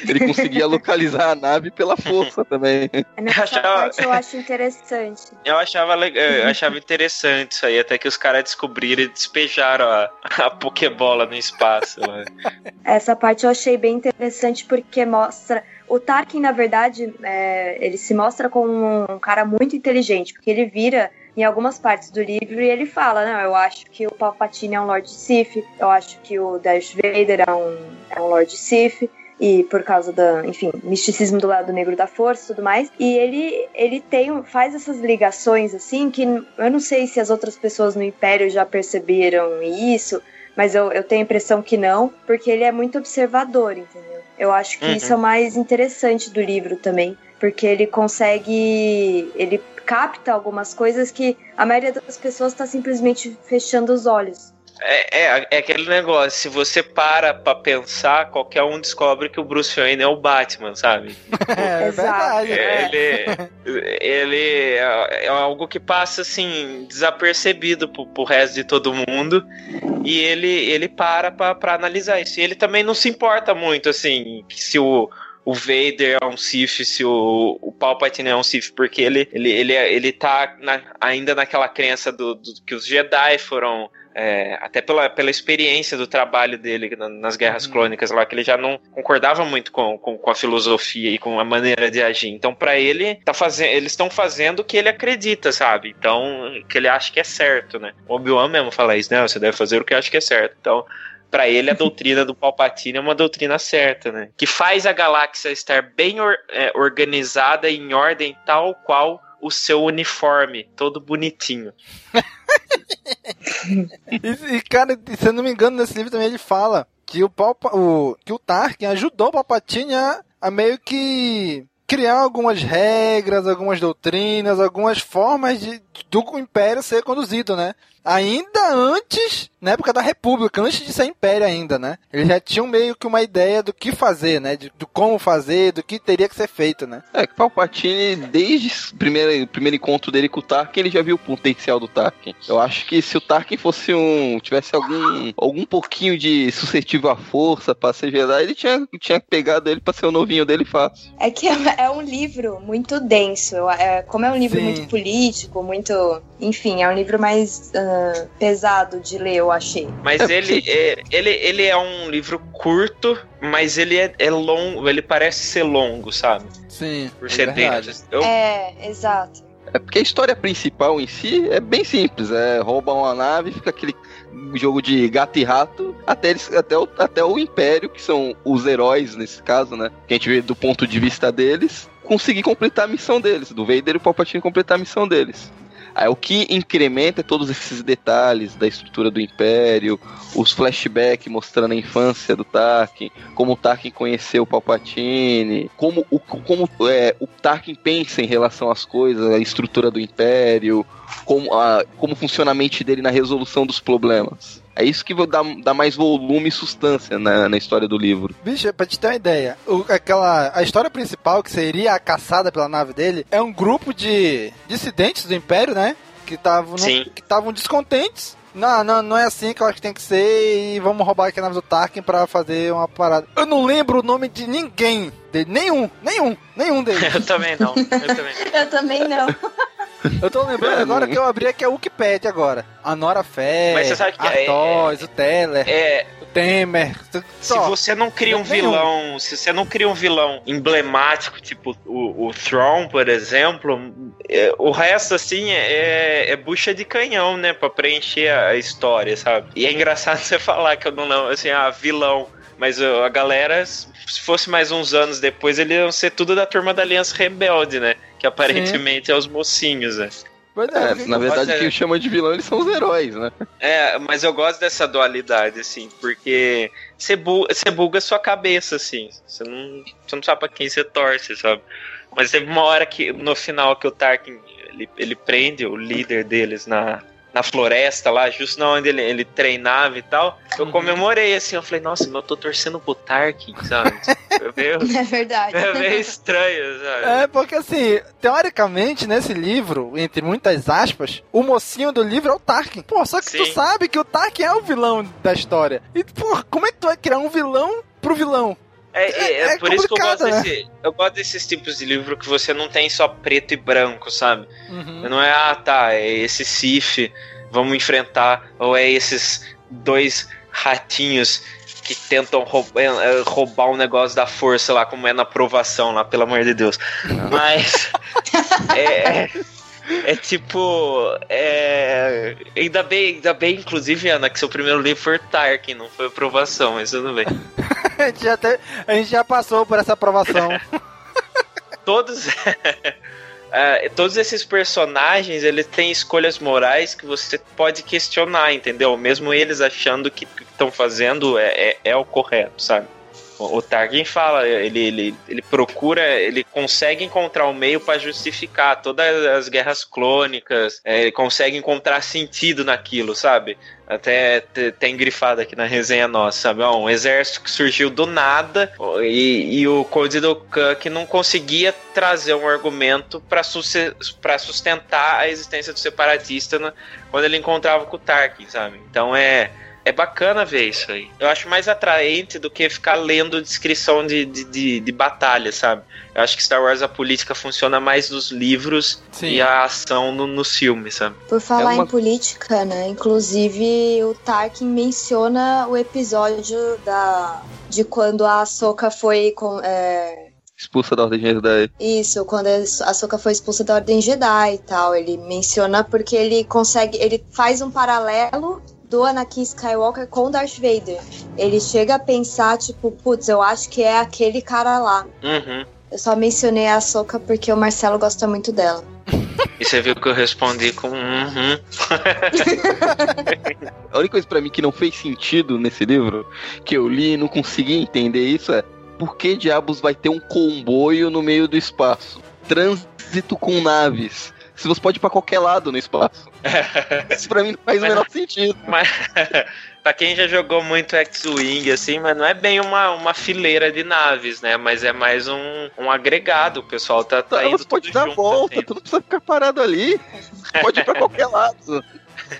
ele conseguia localizar a nave pela força também. Nessa achava- parte eu acho interessante. Eu achava, legal, eu achava interessante isso aí, até que os caras descobriram e despejaram a, a Pokébola no espaço. né? Essa parte eu achei bem interessante porque mostra. O Tarkin, na verdade, é, ele se mostra como um cara muito inteligente, porque ele vira em algumas partes do livro e ele fala: Não, eu acho que o Palpatine é um Lord Sith, eu acho que o Darth Vader é um, é um Lord Sith. E por causa da, enfim, misticismo do lado negro da força e tudo mais. E ele, ele tem, faz essas ligações assim que eu não sei se as outras pessoas no Império já perceberam isso, mas eu, eu tenho a impressão que não, porque ele é muito observador, entendeu? Eu acho que Uhum. isso é o mais interessante do livro também, porque ele consegue. Ele capta algumas coisas que a maioria das pessoas está simplesmente fechando os olhos. É, é, é aquele negócio, se você para pra pensar, qualquer um descobre que o Bruce Wayne é o Batman, sabe? É verdade. Ele, ele é, é algo que passa assim desapercebido pro, pro resto de todo mundo e ele, ele para pra, pra analisar isso. E ele também não se importa muito assim que se o, o Vader é um Sith, se o, o Palpatine é um Sith, porque ele, ele, ele, ele tá na- ainda naquela crença do, do- que os Jedi foram É, até pela, pela experiência do trabalho dele na- nas Guerras Uhum. Clônicas lá, que ele já não concordava muito com, com, com a filosofia e com a maneira de agir. Então, pra ele, tá fazendo, eles estão fazendo o que ele acredita, sabe? Então, que ele acha que é certo, né? O Obi-Wan mesmo fala isso, né? Você deve fazer o que acha que é certo. Então, Pra ele, a doutrina do Palpatine é uma doutrina certa, né? Que faz a galáxia estar bem or- é, organizada em ordem tal qual o seu uniforme, todo bonitinho. E, cara, se eu não me engano, nesse livro também ele fala que o, Palpa, o, que o Tarkin ajudou o Palpatine a, a meio que criar algumas regras, algumas doutrinas, algumas formas de, do Império ser conduzido, né? Ainda antes, na época da República, antes de ser Império ainda, né? Eles já tinham meio que uma ideia do que fazer, né? De, do como fazer, do que teria que ser feito, né? É, que Palpatine, desde o primeiro, primeiro encontro dele com o Tarkin, ele já viu o potencial do Tarkin. Eu acho que se o Tarkin fosse um. tivesse algum, algum pouquinho de suscetível à força pra ser Jedi, ele tinha, tinha pegado ele pra ser o novinho dele fácil. É que é é um livro muito denso. É- como é um livro Sim. muito político, muito. Enfim, é um livro mais ah, pesado de ler, eu achei. Mas ele, é, ele, ele é um livro curto, mas ele é, é longo, ele parece ser longo, sabe? Sim. Por ser denso. Eu- É, exato. É porque a história principal em si é bem simples. É rouba uma nave, fica aquele jogo de gato e rato até, eles, até, o, até o Império, que são os heróis nesse caso, né? Que a gente vê do ponto de vista deles, conseguir completar a missão deles. Do Vader e o Palpatine completar a missão deles. Aí o que incrementa é todos esses detalhes da estrutura do Império, os flashbacks mostrando a infância do Tarkin, como o Tarkin conheceu o Palpatine, como o, como, é, o Tarkin pensa em relação às coisas, a estrutura do Império, como, a, como funciona a mente dele na resolução dos problemas. É isso que dá, dá mais volume e substância na, na história do livro. Bicho, pra te ter uma ideia, o- aquela, a história principal, que seria a caçada pela nave dele, é um grupo de dissidentes do Império, né? Que estavam Sim. que estavam descontentes. Não, não, não é assim que eu acho que tem que ser e vamos roubar aqui a nave do Tarkin pra fazer uma parada. Eu não lembro o nome de ninguém dele, nenhum, nenhum, nenhum deles. Eu também não. Eu também. Eu também não. Eu tô lembrando agora que eu abri aqui a Wikipedia agora. A Nora Fé, Mas você sabe que é- o Teller, É, o Temer. se você não cria um nenhum. vilão, se você não cria um vilão emblemático, tipo o, o Thrawn, por exemplo, é, o resto, assim, é, é bucha de canhão, né? Pra preencher a história, sabe? E é engraçado você falar que eu não lembro, assim, ah, vilão. Mas ó, a galera, se fosse mais uns anos depois, eles iam ser tudo da turma da Aliança Rebelde, né? Que aparentemente é os mocinhos, né? Pois É, porque- na verdade, Mas é- quem chama de vilão eles são os heróis, né? É, mas eu gosto dessa dualidade, assim, porque você bu- você buga a sua cabeça, assim. Você não, você não sabe pra quem você torce, sabe? Mas teve uma hora que, no final, que o Tarkin, ele, ele prende o líder deles na, na floresta lá, justo na onde ele, ele treinava e tal. Eu comemorei, assim, eu falei, nossa, mas eu tô torcendo pro Tarkin, sabe? É meio, É verdade. é meio estranho, sabe? É, porque assim, teoricamente, nesse livro, entre muitas aspas, o mocinho do livro é o Tarkin. Pô, só que tu Sim. sabe que o Tarkin é o vilão da história. E, pô, como é que tu vai criar um vilão pro vilão? É, é- é é por isso que eu gosto, né? desse, eu gosto desses tipos de livro que você não tem só preto e branco, sabe? Uhum. Não é, ah, tá, é esse Sif, vamos enfrentar, ou é esses dois ratinhos que tentam roubar, é, roubar um negócio da força lá, como é na aprovação lá, pelo amor de Deus. Mas. é. É tipo. É, ainda, bem, ainda bem, inclusive, Ana, que seu primeiro livro foi Tarkin, não foi aprovação, mas tudo bem. A gente já, a gente já passou por essa aprovação. todos é, todos esses personagens eles têm escolhas morais que você pode questionar, entendeu? Mesmo eles achando que o que estão fazendo é, é, é o correto, sabe? O, Tarkin fala, ele, ele, ele procura, ele consegue encontrar o meio para justificar todas as guerras clônicas, é, ele consegue encontrar sentido naquilo, sabe? Até te- tem grifado aqui na resenha nossa, sabe? Um exército que surgiu do nada e, e o Code do que não conseguia trazer um argumento para sustentar a existência do separatista quando ele encontrava com o Tarkin, sabe? Então é, é bacana ver isso aí. Eu acho mais atraente do que ficar lendo descrição de, de, de, de batalha, sabe? Eu acho que Star Wars a política funciona mais nos livros Sim. e a ação no, nos filmes, sabe? Por falar É uma- em política, né? Inclusive, o Tarkin menciona o episódio da de quando a Ahsoka foi com, é, Expulsa da Ordem Jedi. isso, quando a Ahsoka foi expulsa da Ordem Jedi e tal. Ele menciona porque ele consegue, ele faz um paralelo do Anakin Skywalker com Darth Vader. Ele chega a pensar tipo, putz, eu acho que é aquele cara lá. Uhum. Eu só mencionei a Ahsoka porque o Marcelo gosta muito dela. E você viu que eu respondi com uhum. A única coisa pra mim que não fez sentido nesse livro, que eu li e não consegui entender isso, é por que diabos vai ter um comboio no meio do espaço? Trânsito com naves. Se você pode ir pra qualquer lado no espaço. Isso pra mim não faz o menor sentido. Mas pra quem já jogou muito X-Wing, assim, mas não é bem uma, uma fileira de naves, né? Mas é mais um, um agregado. O pessoal tá, tá indo Você pode dar a junto, volta, assim. tu não precisa ficar parado ali. Você pode ir pra qualquer lado.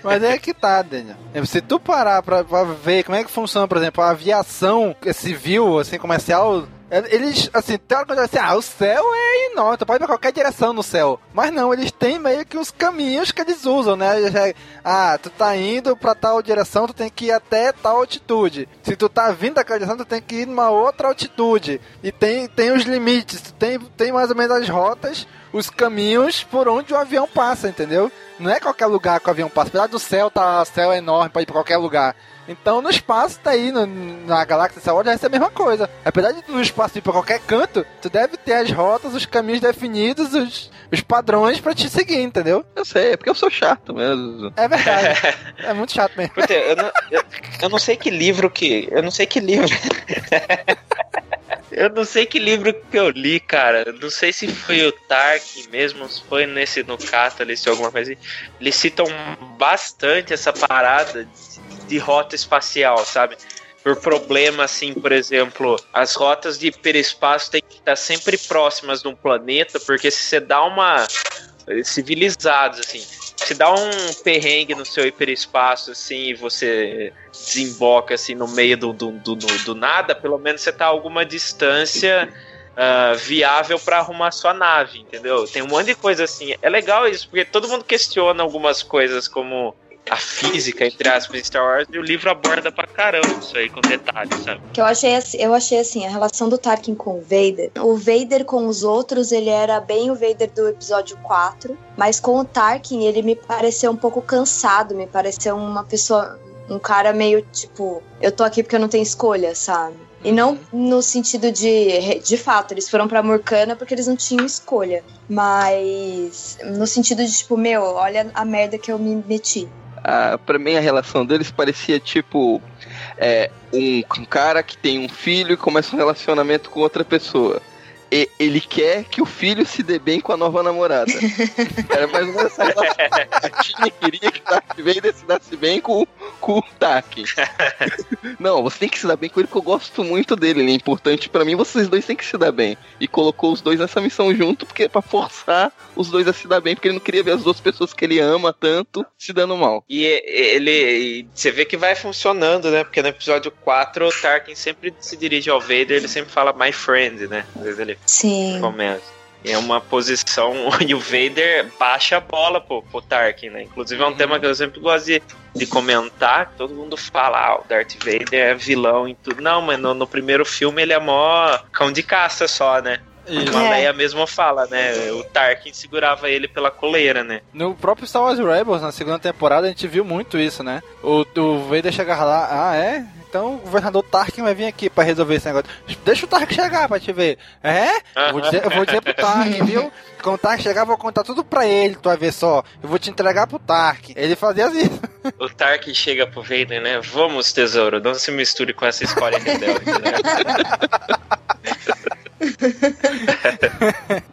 Mas é que tá, Daniel. Se tu parar pra, pra ver como é que funciona, por exemplo, a aviação civil, assim, comercial, eles, assim, teoricamente, assim, ah, o céu é enorme, pode ir pra qualquer direção no céu. Mas não, eles têm meio que os caminhos que eles usam, né? Já- Ah, tu tá indo pra tal direção, tu tem que ir até tal altitude. Se tu tá vindo daquela direção, tu tem que ir numa outra altitude. E tem, tem os limites, tem, tem mais ou menos as rotas, os caminhos por onde o avião passa, entendeu? Não é qualquer lugar que o avião passa. Apesar do céu, tá, o céu é enorme pra ir pra qualquer lugar. Então no espaço tá aí, no- na galáxia Star Wars, vai ser a mesma coisa. Apesar de no espaço ir pra qualquer canto, tu deve ter as rotas, os caminhos definidos, os, os padrões pra te seguir, entendeu? Eu sei, é porque eu sou chato mesmo. É verdade. é muito chato mesmo. Puta, eu, não, eu, eu não sei que livro que. Eu não sei que livro. eu não sei que livro que eu li, cara. Eu não sei se foi o Tarkin mesmo, se foi nesse no Catalyst ou alguma coisa assim. Eles citam bastante essa parada de, rota espacial, sabe? Por problema, assim, por exemplo, as rotas de hiperespaço têm que estar sempre próximas de um planeta, porque se você dá uma. civilizados, assim. Se dá um perrengue no seu hiperespaço, assim, e você desemboca, assim, no meio do, do, do, do- nada, pelo menos você tá a alguma distância ah, viável para arrumar sua nave, entendeu? Tem um monte de coisa assim. É legal isso, porque todo mundo questiona algumas coisas como a física, entre aspas, Star Wars, e o livro aborda pra caramba isso aí, com detalhes, sabe? Que eu achei, assim- eu achei assim, a relação do Tarkin com o Vader. O Vader com os outros, ele era bem o Vader do episódio 4. Mas com o Tarkin, ele me pareceu um pouco cansado. Me pareceu uma pessoa. Um cara meio tipo, eu tô aqui porque eu não tenho escolha, sabe? E não no sentido de. De fato, eles foram pra Murcana porque eles não tinham escolha. Mas. No sentido de, tipo, meu, olha a merda que eu me meti. Ah, pra mim a relação deles parecia tipo é, um, um cara que tem um filho e começa um relacionamento com outra pessoa. E ele quer que o filho se dê bem com a nova namorada. Era mais ou menos essa relação. A Tina queria que o Darth Vader se desse bem com, com o Tarkin. Não, você tem que se dar bem com ele, porque eu gosto muito dele. Ele é importante pra mim, vocês dois têm que se dar bem. E colocou os dois nessa missão junto, porque é pra forçar os dois a se dar bem, porque ele não queria ver as duas pessoas que ele ama tanto se dando mal. E ele. e você vê que vai funcionando, né? Porque no episódio 4 o Tarkin sempre se dirige ao Vader, ele sempre fala my friend, né? Às vezes ele Sim. começa. E é uma posição. E o Vader baixa a bola pro, pro Tarkin, né? Inclusive é um tema que eu sempre gosto de, de comentar. Todo mundo fala, ah, o Darth Vader é vilão e tudo. Não, mas no, no primeiro filme ele é mó cão de caça só, né? Isso. A É. Leia mesmo fala, né? O Tarkin segurava ele pela coleira, né? No próprio Star Wars Rebels, na segunda temporada, a gente viu muito isso, né? O, o Vader chegar lá, ah, é? Então o governador Tarkin vai vir aqui pra resolver esse negócio. Deixa o Tarkin chegar pra te ver. É? Eu vou dizer, eu vou dizer pro Tarkin, viu? Quando o Tarkin chegar, eu vou contar tudo pra ele, tu vai ver só. Eu vou te entregar pro Tarkin. Ele fazia assim. O Tarkin chega pro Vader, né? Vamos, tesouro, não se misture com essa escola rebelde, né?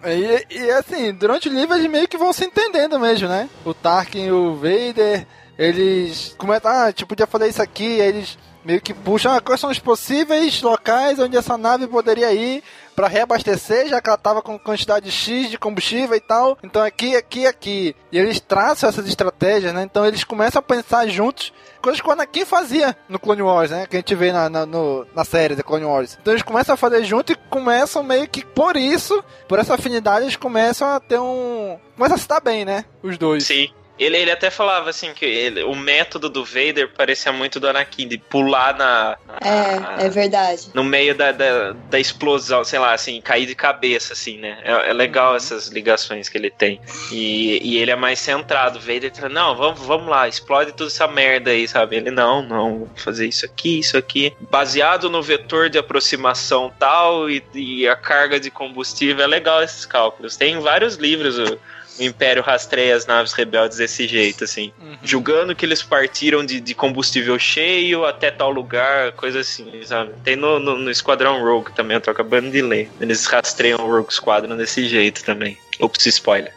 E, e, assim, durante o livro eles meio que vão se entendendo mesmo, né? O Tarkin e o Vader, eles comentam, ah, tipo, já falei isso aqui, aí eles meio que puxam, ah, quais são os possíveis locais onde essa nave poderia ir pra reabastecer, já que ela tava com quantidade X de combustível e tal. Então aqui, aqui, aqui. E eles traçam essas estratégias, né? Então eles começam a pensar juntos coisas que o Anakin fazia no Clone Wars, né? Que a gente vê na, na, no, na série da Clone Wars. Então eles começam a fazer junto e começam meio que por isso, por essa afinidade, eles começam a ter um. Começam a se dar bem, né? Os dois. Sim. Ele, ele até falava assim que ele, o método do Vader parecia muito do Anakin, de pular na. na é, é verdade. No meio da, da, da, explosão, sei lá, assim, cair de cabeça, assim, né? É, é legal uhum. essas ligações que ele tem. E, e ele é mais centrado. O Vader fala, não, vamos, vamos lá, explode toda essa merda aí, sabe? Ele, não, não, vou fazer isso aqui, isso aqui. Baseado no vetor de aproximação tal e, e a carga de combustível, é legal esses cálculos. Tem vários livros o Império rastreia as naves rebeldes desse jeito, assim. Uhum. Julgando que eles partiram de, de, combustível cheio até tal lugar, coisa assim, sabe? Tem no, no, no Esquadrão Rogue também, eu tô acabando de ler. Eles rastreiam o Rogue Squadron desse jeito também. Ops, spoiler.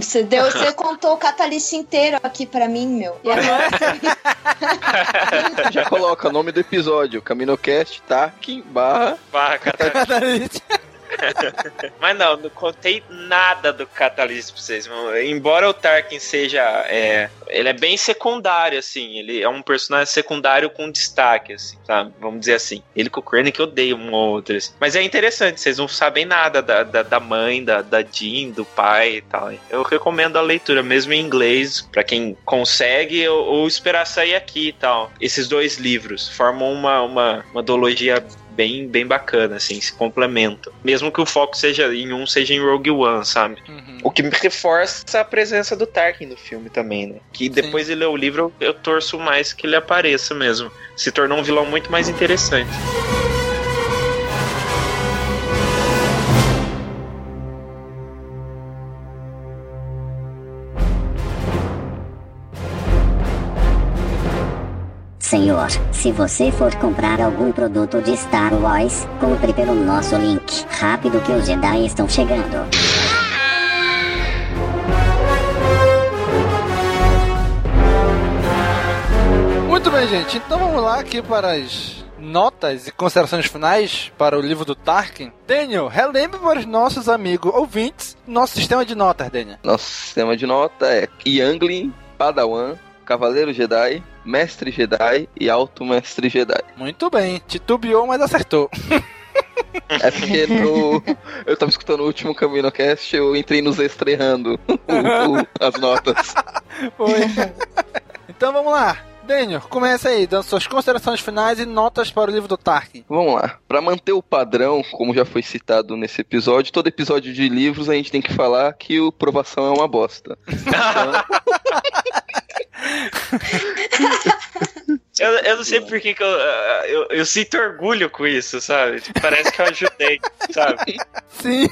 você, deu, você contou o catalista inteiro aqui pra mim, meu. E agora... Já coloca o nome do episódio: CaminoCast, Tarkin, barra... Barra catalista. Mas não, não contei nada do Catalyst pra vocês. Embora o Tarkin seja. É, ele é bem secundário, assim. Ele é um personagem secundário com destaque, assim? Vamos dizer assim. Ele com o Krennic odeia um ou outro. Assim. Mas é interessante, vocês não sabem nada da, da, da mãe, da, da Jean, do pai e tal. Eu recomendo a leitura, mesmo em inglês, para quem consegue, ou, ou esperar sair aqui e tal. Esses dois livros formam uma, uma, uma duologia bem, bem bacana, assim, se complementam. Mesmo que o foco seja em um, seja em Rogue One, sabe? Uhum. O que reforça a presença do Tarkin no filme também, né? Que depois Sim. de ler o livro, eu, eu torço mais que ele apareça mesmo. Se tornou um vilão muito mais interessante. Senhor, se você for comprar algum produto de Star Wars, compre pelo nosso link. Rápido que os Jedi estão chegando. Muito bem, gente. Então vamos lá aqui para as notas e considerações finais para o livro do Tarkin. Daniel, relembre para os nossos amigos ouvintes nosso sistema de notas, Daniel. Nosso sistema de nota é Youngling, Padawan, Cavaleiro Jedi, Mestre Jedi e Alto Mestre Jedi. Muito bem, titubeou, mas acertou. É porque no, eu tava escutando o último CaminoCast, eu entrei nos estreando as notas. Foi. Então vamos lá. Daniel, começa aí, dando suas considerações finais e notas para o livro do Tarkin. Vamos lá. Para manter o padrão, como já foi citado nesse episódio, todo episódio de livros a gente tem que falar que o provação é uma bosta. Então... Eu, eu não sei por que, que eu, eu, eu, sinto orgulho com isso, sabe? Parece que eu ajudei, sabe? Sim.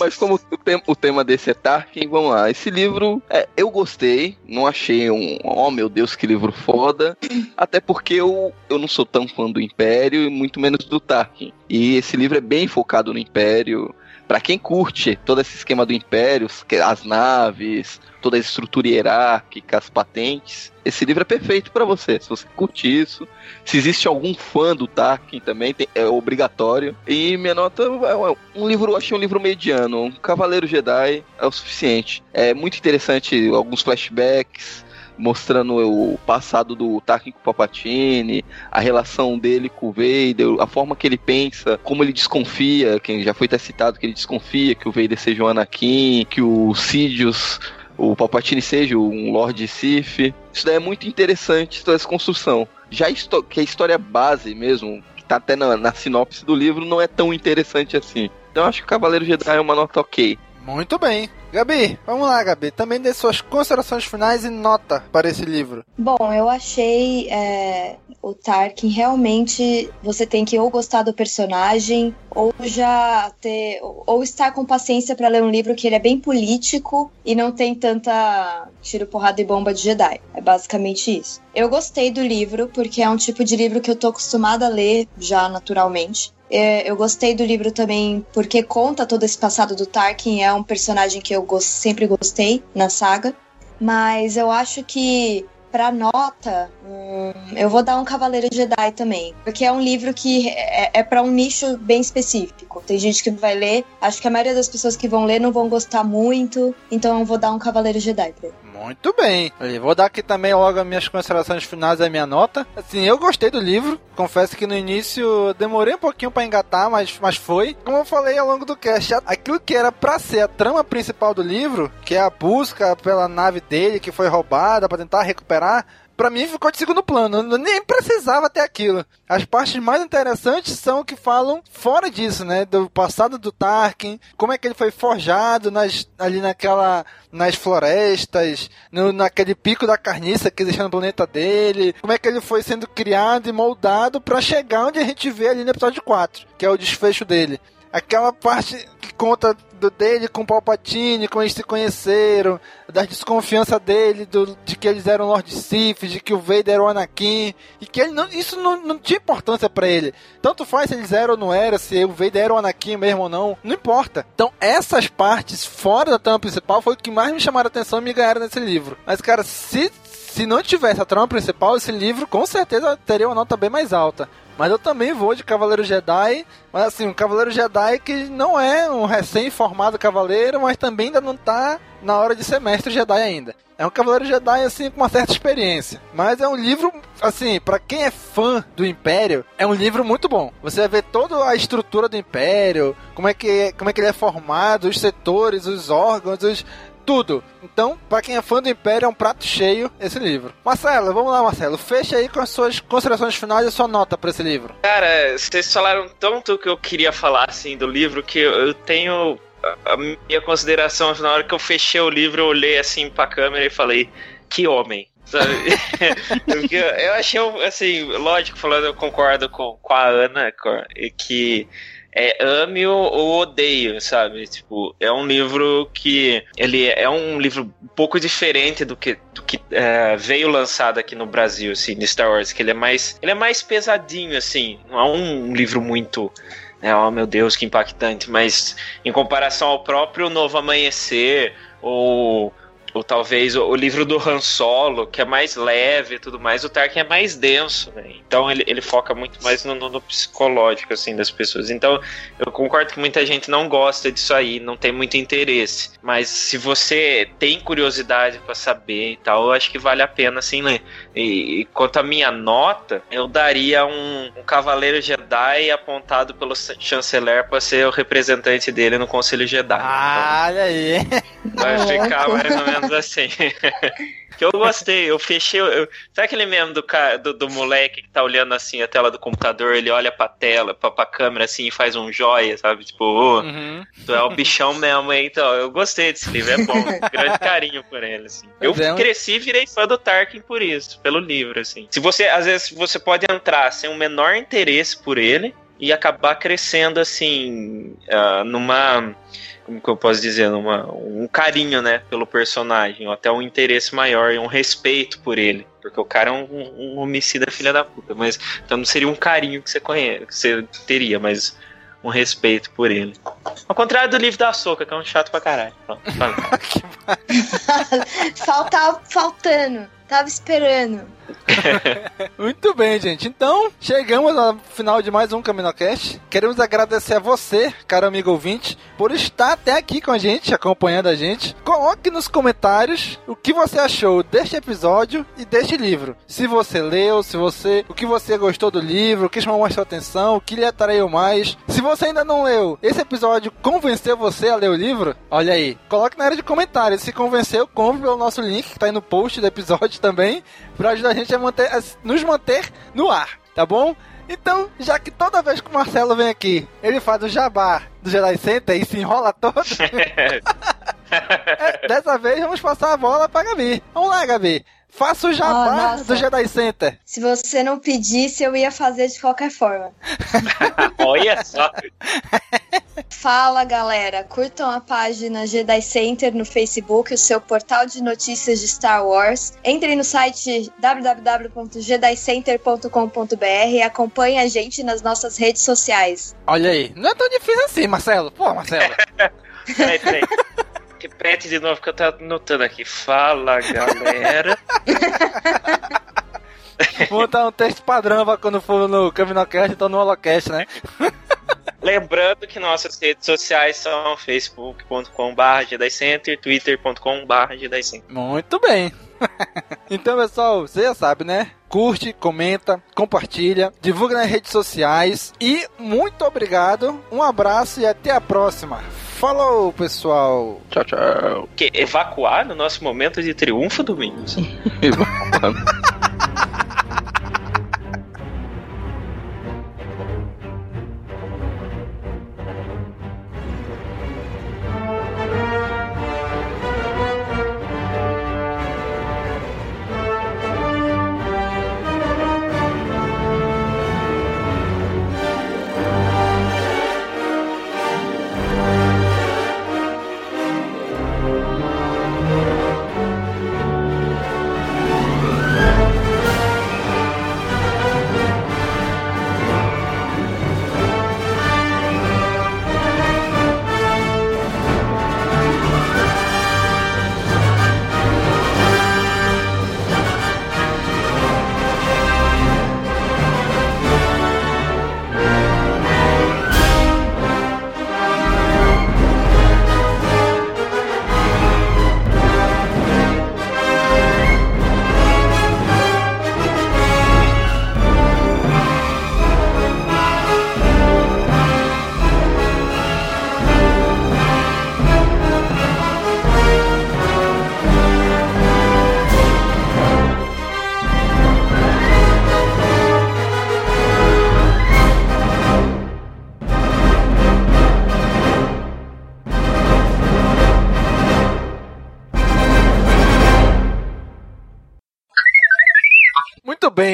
Mas como o, tema, o tema desse é Tarkin, vamos lá. Esse livro, é, eu gostei, não achei um, oh meu Deus, que livro foda. Até porque eu, eu não sou tão fã do Império e muito menos do Tarkin. E esse livro é bem focado no Império para quem curte todo esse esquema do Império, as naves, toda a estrutura hierárquica, as patentes, esse livro é perfeito para você. Se você curte isso, se existe algum fã do Tarkin também, tem, é obrigatório. E minha nota é um livro, achei um livro mediano. Um Cavaleiro Jedi é o suficiente. É muito interessante alguns flashbacks mostrando o passado do Tarkin com o Palpatine, a relação dele com o Vader, a forma que ele pensa, como ele desconfia, quem já foi até citado que ele desconfia que o Vader seja o Anakin, que o Sidious o Palpatine seja um Lord Sith. Isso daí é muito interessante, toda essa construção. Já que a história base mesmo, que tá até na, na sinopse do livro, não é tão interessante assim. Então acho que o Cavaleiro Jedi é uma nota ok. Muito bem. Gabi, vamos lá, Gabi. Também dê suas considerações finais e nota para esse livro. Bom, eu achei é, o Tarkin realmente você tem que ou gostar do personagem ou já ter ou estar com paciência para ler um livro que ele é bem político e não tem tanta tiro, porrada e bomba de Jedi. É basicamente isso. Eu gostei do livro porque é um tipo de livro que eu tô acostumada a ler já naturalmente. É, eu gostei do livro também porque conta todo esse passado do Tarkin, é um personagem que eu go sempre gostei na saga. Mas eu acho que pra nota, hum, eu vou dar um Cavaleiro Jedi também. Porque é um livro que é, é para um nicho bem específico. Tem gente que vai ler, acho que a maioria das pessoas que vão ler não vão gostar muito, então eu vou dar um Cavaleiro Jedi pra ele. Muito bem. Eu vou dar aqui também logo as minhas considerações finais e a minha nota. Assim, eu gostei do livro. Confesso que no início demorei um pouquinho para engatar, mas, mas foi. Como eu falei ao longo do cast, aquilo que era para ser a trama principal do livro, que é a busca pela nave dele que foi roubada para tentar recuperar, para mim ficou de segundo plano. Eu nem precisava ter aquilo. As partes mais interessantes são que falam fora disso, né? Do passado do Tarkin, como é que ele foi forjado nas, ali naquela. nas florestas, no, naquele pico da carniça que existe no planeta dele, como é que ele foi sendo criado e moldado para chegar onde a gente vê ali no episódio 4, que é o desfecho dele aquela parte conta do dele com o Palpatine, como eles se conheceram, da desconfiança dele, do, de que eles eram Lord Sith, de que o Vader era o Anakin, e que ele não, isso não, não tinha importância para ele. Tanto faz se eles eram ou não eram, se o Vader era o Anakin mesmo ou não, não importa. Então, essas partes fora da trama principal foi o que mais me chamaram a atenção e me ganharam nesse livro. Mas, cara, se se não tivesse a trama principal, esse livro com certeza teria uma nota bem mais alta. Mas eu também vou de Cavaleiro Jedi, mas assim, um Cavaleiro Jedi que não é um recém-formado cavaleiro, mas também ainda não tá na hora de ser mestre Jedi ainda. É um Cavaleiro Jedi, assim, com uma certa experiência. Mas é um livro, assim, para quem é fã do Império, é um livro muito bom. Você vai ver toda a estrutura do Império, como é que, como é que ele é formado, os setores, os órgãos, os, tudo. Então, para quem é fã do Império, é um prato cheio esse livro. Marcelo, vamos lá, Marcelo. Fecha aí com as suas considerações finais e a sua nota para esse livro. Cara, vocês falaram tanto que eu queria falar assim do livro que eu tenho a minha consideração na hora que eu fechei o livro, eu olhei assim pra câmera e falei: "Que homem". Eu achei, assim, lógico, falando, eu concordo com, com a Ana, que é ame ou odeio, sabe? Tipo, é um livro que ele é um livro um pouco diferente do que, do que é, veio lançado aqui no Brasil, assim, de Star Wars, que ele é mais ele é mais pesadinho, assim, não é um livro muito é, oh meu Deus, que impactante, mas em comparação ao próprio Novo Amanhecer ou ou talvez o, o, livro do Han Solo, que é mais leve e tudo mais, o Tarkin é mais denso, né? Então ele, ele foca muito mais no, no, no, psicológico, assim, das pessoas. Então eu concordo que muita gente não gosta disso aí, não tem muito interesse. Mas se você tem curiosidade para saber e tal, eu acho que vale a pena, assim, ler. E, e quanto à minha nota, eu daria um, um Cavaleiro Jedi apontado pelo chanceler para ser o representante dele no Conselho Jedi. Ah, então, olha aí! Vai ficar mais ou menos assim. que eu gostei, eu fechei. Eu, sabe aquele mesmo do, do, do, moleque que tá olhando assim a tela do computador, ele olha pra tela, pra, pra câmera assim e faz um joia, sabe? Tipo, oh, uhum. tu é o bichão mesmo, hein? Então, eu gostei desse livro, é bom. grande carinho por ele, assim. Eu é cresci e virei fã do Tarkin por isso, pelo livro, assim. Se você, às vezes, você pode entrar sem o menor interesse por ele e acabar crescendo, assim, uh, numa como que eu posso dizer, uma, um carinho, né, pelo personagem, ou até um interesse maior e um respeito por ele. Porque o cara é um, um homicida filha da puta, mas então não seria um carinho que você conhece, que você teria, mas um respeito por ele. Ao contrário do livro da Soca, que é um chato pra caralho. Falta, faltando. Tava esperando. Muito bem, gente. Então, chegamos ao final de mais um CaminoCast. Queremos agradecer a você, caro amigo ouvinte, por estar até aqui com a gente, acompanhando a gente. Coloque nos comentários o que você achou deste episódio e deste livro. Se você leu, se você, o que você gostou do livro, o que chamou mais sua atenção, o que lhe atraiu mais. Se você ainda não leu, esse episódio convenceu você a ler o livro? Olha aí, coloque na área de comentários. Se convenceu, compre pelo nosso link que tá aí no post do episódio também, para ajudar a gente a, manter, nos manter no ar, tá bom? Então, já que toda vez que o Marcelo vem aqui, ele faz o jabá do Jedi Center e se enrola todo. é, dessa vez vamos passar a bola pra Gabi. Vamos lá, Gabi. Faça o jabá oh, do Jedi Center. Se você não pedisse, eu ia fazer de qualquer forma. Olha só. Fala, galera. Curtam a página Jedi Center no Facebook, o seu portal de notícias de Star Wars. Entrem no site www.jedicenter.com.br e acompanhem a gente nas nossas redes sociais. Olha aí. Não é tão difícil assim, Marcelo. Pô, Marcelo. peraí, peraí Repete de novo que eu tô anotando aqui. Fala, galera. Vou botar um texto padrão pra quando for no Caminocast, então no Holocast, né? Lembrando que nossas redes sociais são facebook.com.br e twitter.com.br Muito bem. então, pessoal, você já sabe, né? Curte, comenta, compartilha, divulga nas redes sociais e muito obrigado, um abraço e até a próxima. Falou, pessoal. Tchau, tchau. Que evacuar no nosso momento de triunfo, Domingos? Muito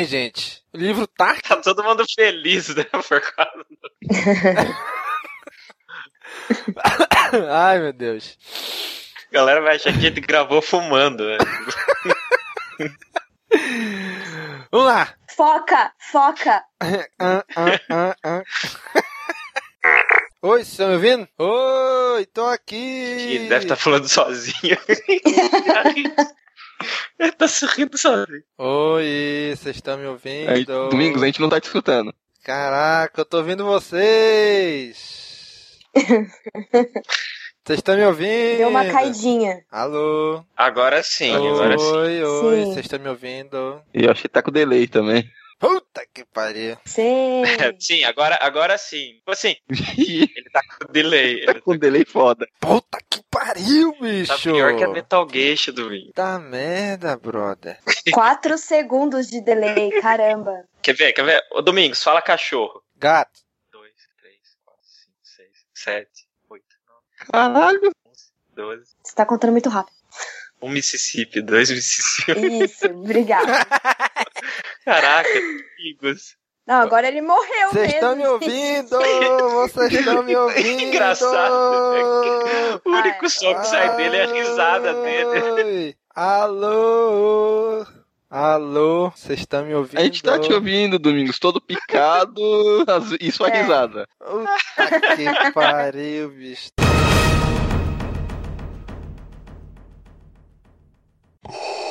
bem, gente. O livro tá. Tá todo mundo feliz, né? Por causa do... Ai, meu Deus. A galera vai achar que a gente gravou fumando, né? Vamos lá. Foca, foca. Oi, vocês estão me ouvindo? Oi, tô aqui. Deve estar falando sozinho. Ele tá se rindo sozinho. Oi, vocês estão me ouvindo? Aí, Domingos, a gente não tá te escutando. Caraca, eu tô ouvindo vocês. Vocês estão me ouvindo? Deu uma caidinha. Alô? Agora sim, agora sim. Oi, oi, vocês estão me ouvindo? E eu acho que tá com delay também. Puta que pariu. Sim. sim, agora, agora sim. Tipo assim, ele tá com delay. Ele Tá com delay foda. Puta que pariu, bicho. tá pior que a Metal Gear do Win. Tá merda, brother. Quatro segundos de delay, caramba. Quer ver, quer ver? Ô Domingos, fala cachorro. Gato. 2, 3, 4, 5, 6, 7, 8, Caralho. 9, 12. Você tá contando muito rápido. Um Mississippi, dois Mississippi. Isso, obrigada. Caraca, amigos. Não, agora ele morreu Vocês mesmo. estão me ouvindo? Vocês estão me ouvindo? Engraçado. O único som que sai dele é a risada dele. Alô? Alô? Vocês estão me ouvindo? A gente tá te ouvindo, Domingos, todo picado e sua É. risada. Puta que pariu, bicho. you